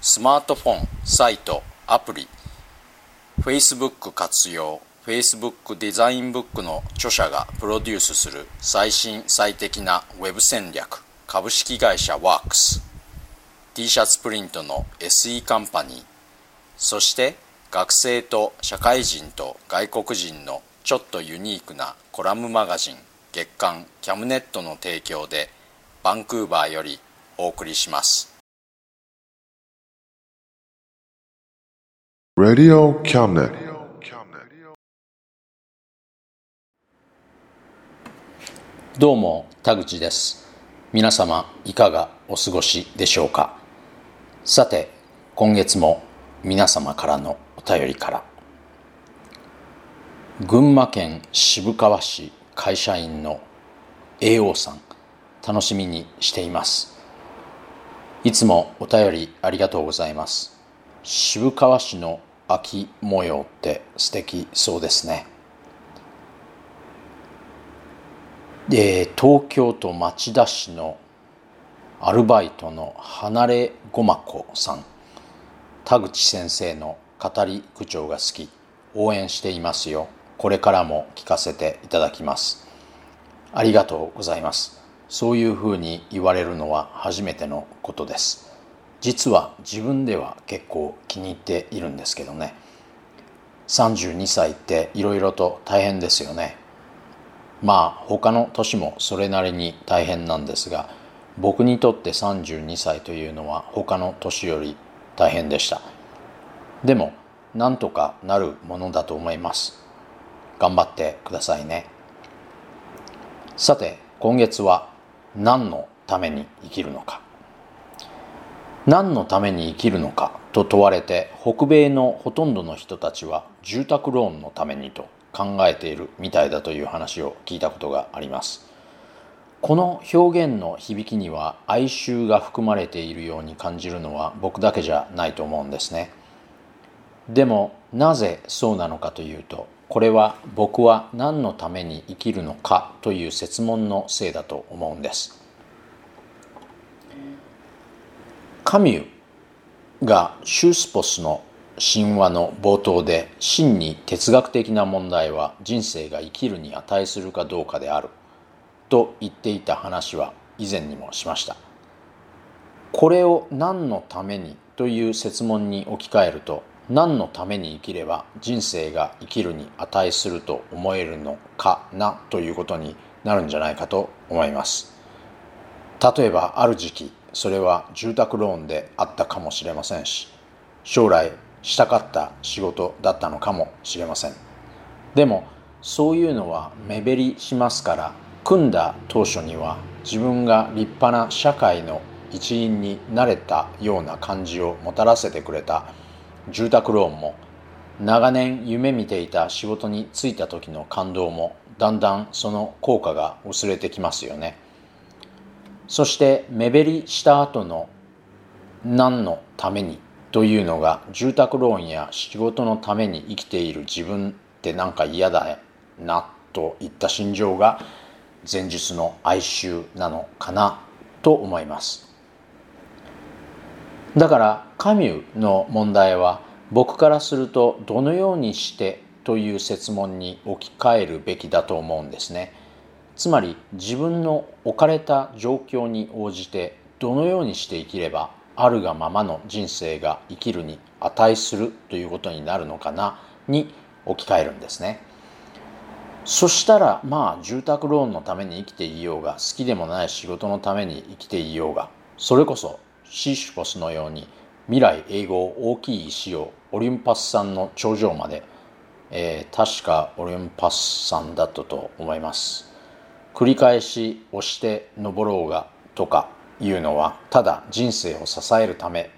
スマートフォンサイトアプリ Facebook 活用 Facebook デザインブックの著者がプロデュースする最新最適なウェブ戦略株式会社ワークス t シャツプリントの SE カンパニーそして学生と社会人と外国人のちょっとユニークなコラムマガジン月刊キャムネットの提供でバンクーバーよりお送りします。Radio Cabinet. どうも田口です。皆様いかがお過ごしでしょうか？さて今月も皆様からのお便りから。群馬県渋川市会社員の AO さん楽しみにしています。いつもお便りありがとうございます。渋川市の秋模様って素敵そうですね。で東京都町田市のアルバイトの離れごまこさん。田口先生の語り口調が好き。応援していますよ。これからも聞かせていただきます。ありがとうございます。そういうふうに言われるのは初めてのことです。実は自分では結構気に入っているんですけどね。32歳っていろいろと大変ですよね。まあ他の年もそれなりに大変なんですが僕にとって32歳というのは他の年より大変でした。でもなんとかなるものだと思います。頑張ってくださいね。さて今月は何のために生きるのか。何のために生きるのかと問われて北米のほとんどの人たちは住宅ローンのためにと考えているみたいだという話を聞いたことがあります。この表現の響きには哀愁が含まれているように感じるのは僕だけじゃないと思うんですね。でもなぜそうなのかというとこれは僕は何のために生きるのかという設問のせいだと思うんです。カミュがシュースポスの神話の冒頭で真に哲学的な問題は人生が生きるに値するかどうかである。と言っていた話は以前にもしました。これを何のためにという設問に置き換えると何のために生きれば人生が生きるに値すると思えるのかなということになるんじゃないかと思います。例えばある時期それは住宅ローンであったかもしれませんし将来したかった仕事だったのかもしれません。でもそういうのは目減りしますから組んだ当初には自分が立派な社会の一員になれたような感じをもたらせてくれた。住宅ローンも長年夢見ていた仕事に就いた時の感動もだんだんその効果が薄れてきますよね。そして目減りした後の何のためにというのが住宅ローンや仕事のために生きている自分ってなんか嫌だなといった心情が前述の哀愁なのかなと思います。だからカミューの問題は僕からするとどのようにしてという設問に置き換えるべきだと思うんですね。つまり自分の置かれた状況に応じてどのようにして生きればあるがままの人生が生きるに値するということになるのかなに置き換えるんですね。そしたらまあ住宅ローンのために生きていようが好きでもない仕事のために生きていようがそれこそシーシュポスのように未来英語大きい石をオリンパス山の頂上まで、えー、確かオリンパス山だったと思います。繰り返し押して登ろうがとかいうのはただ人生を支えるため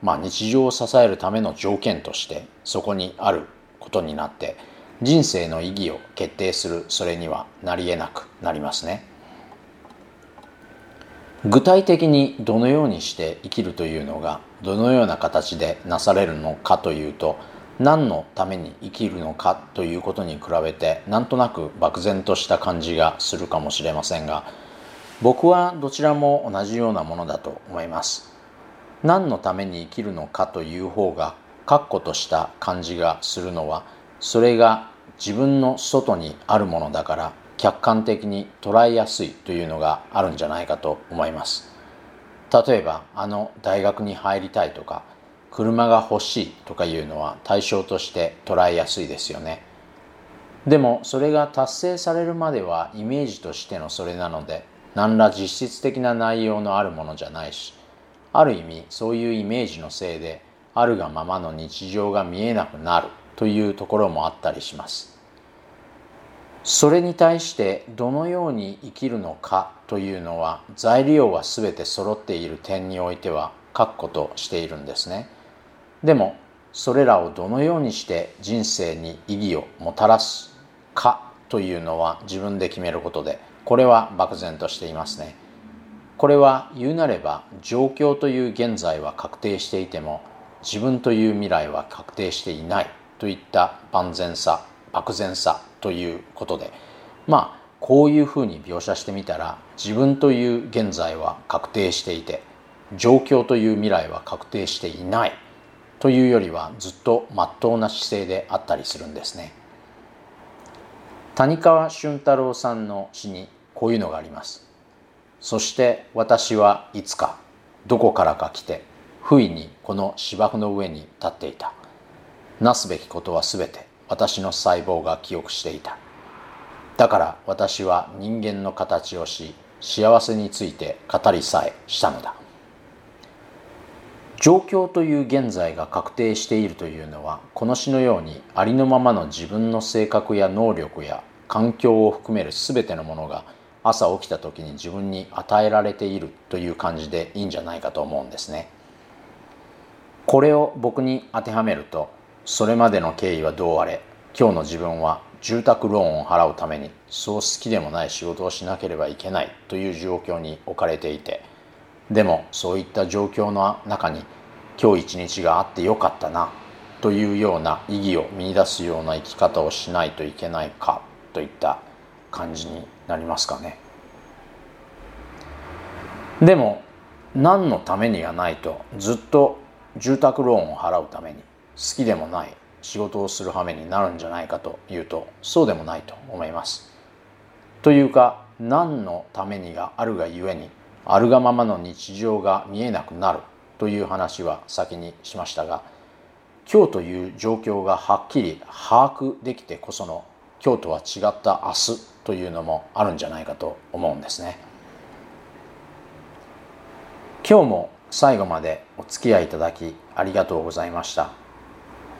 まあ日常を支えるための条件としてそこにあることになって人生の意義を決定するそれにはなりえなくなりますね。具体的にどのようにして生きるというのがどのような形でなされるのかというと何のために生きるのかということに比べてなんとなく漠然とした感じがするかもしれませんが僕はどちらも同じようなものだと思います。何のために生きるのかという方が確固とした感じがするのはそれが自分の外にあるものだから客観的に捉えやすいというのがあるんじゃないかと思います。例えばあの大学に入りたいとか車が欲しいとかいうのは対象として捉えやすいですよね。でもそれが達成されるまではイメージとしてのそれなので何ら実質的な内容のあるものじゃないしある意味そういうイメージのせいであるがままの日常が見えなくなるというところもあったりします。それに対してどのように生きるのかというのは材料は全て揃っている点においては確固としているんですね。でもそれらをどのようにして人生に意義をもたらすかというのは自分で決めることでこれは漠然としていますね。これは言うなれば状況という現在は確定していても自分という未来は確定していないといった万全さ漠然さということでまあこういうふうに描写してみたら自分という現在は確定していて状況という未来は確定していないというよりはずっとまっとうな姿勢であったりするんですね。谷川俊太郎さんの詩にこういうのがあります。そして私はいつかどこからか来て不意にこの芝生の上に立っていた。なすべきことはすべて私の細胞が記憶していた。だから私は人間の形をし幸せについて語りさえしたのだ。状況という現在が確定しているというのはこの詩のようにありのままの自分の性格や能力や環境を含める全てのものが朝起きた時に自分に与えられているという感じでいいんじゃないかと思うんですね。これを僕に当てはめるとそれまでの経緯はどうあれ今日の自分は住宅ローンを払うためにそう好きでもない仕事をしなければいけないという状況に置かれていてでもそういった状況の中に今日一日があってよかったなというような意義を見いだすような生き方をしないといけないかといった感じになりますかね。でも何のためにがないとずっと住宅ローンを払うために好きでもない仕事をする羽目になるんじゃないかというとそうでもないと思います。というか何のためにがあるがゆえにあるがままの日常が見えなくなるという話は先にしましたが今日という状況がはっきり把握できてこその今日とは違った明日というのもあるんじゃないかと思うんですね。今日も最後までお付き合いいただきありがとうございました。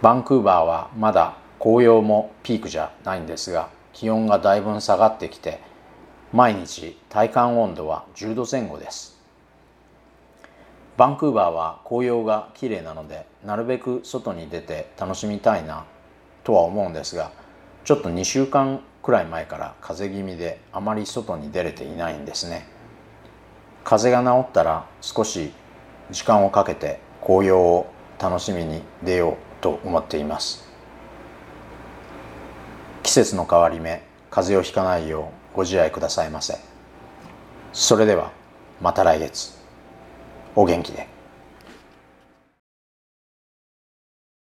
バンクーバーはまだ紅葉もピークじゃないんですが気温がだいぶ下がってきて毎日体感温度は10度前後です。バンクーバーは紅葉が綺麗なのでなるべく外に出て楽しみたいなとは思うんですがちょっと2週間くらい前から風邪気味であまり外に出れていないんですね。風邪が治ったら少し時間をかけて紅葉を楽しみに出ようと思っています。季節の変わり目風邪をひかないようご自愛くださいませ。それではまた来月。お元気で。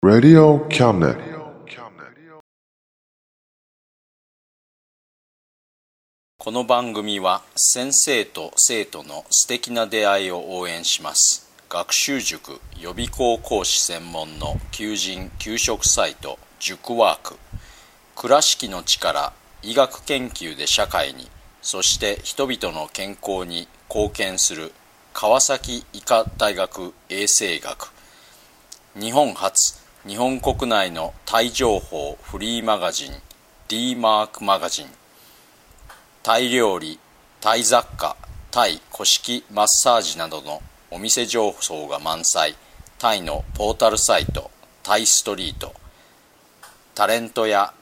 Radio Cabinet. この番組は先生と生徒の素敵な出会いを応援します。学習塾予備校講師専門の求人・給食サイト塾ワーク。倉敷の力医学研究で社会にそして人々の健康に貢献する川崎医科大学衛生学。日本初日本国内のタイ情報フリーマガジン D マークマガジン。タイ料理タイ雑貨タイ古式マッサージなどのお店情報が満載。タイのポータルサイトタイストリート。タレントや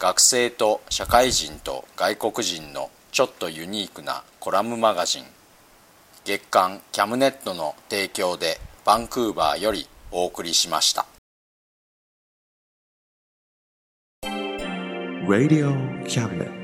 学生と社会人と外国人のちょっとユニークなコラムマガジン月刊キャムネットの提供でバンクーバーよりお送りしました Radio Cabinet.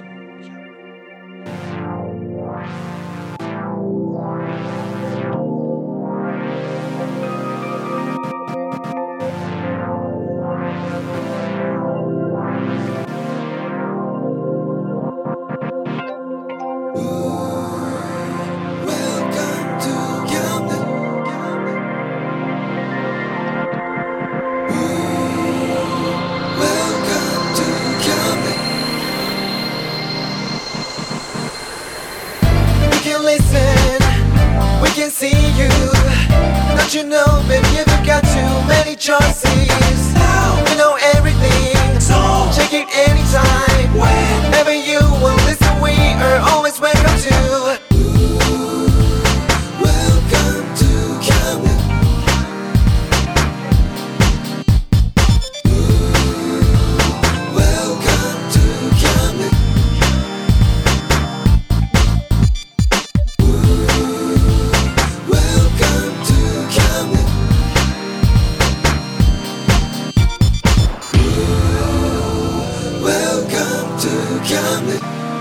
You know, you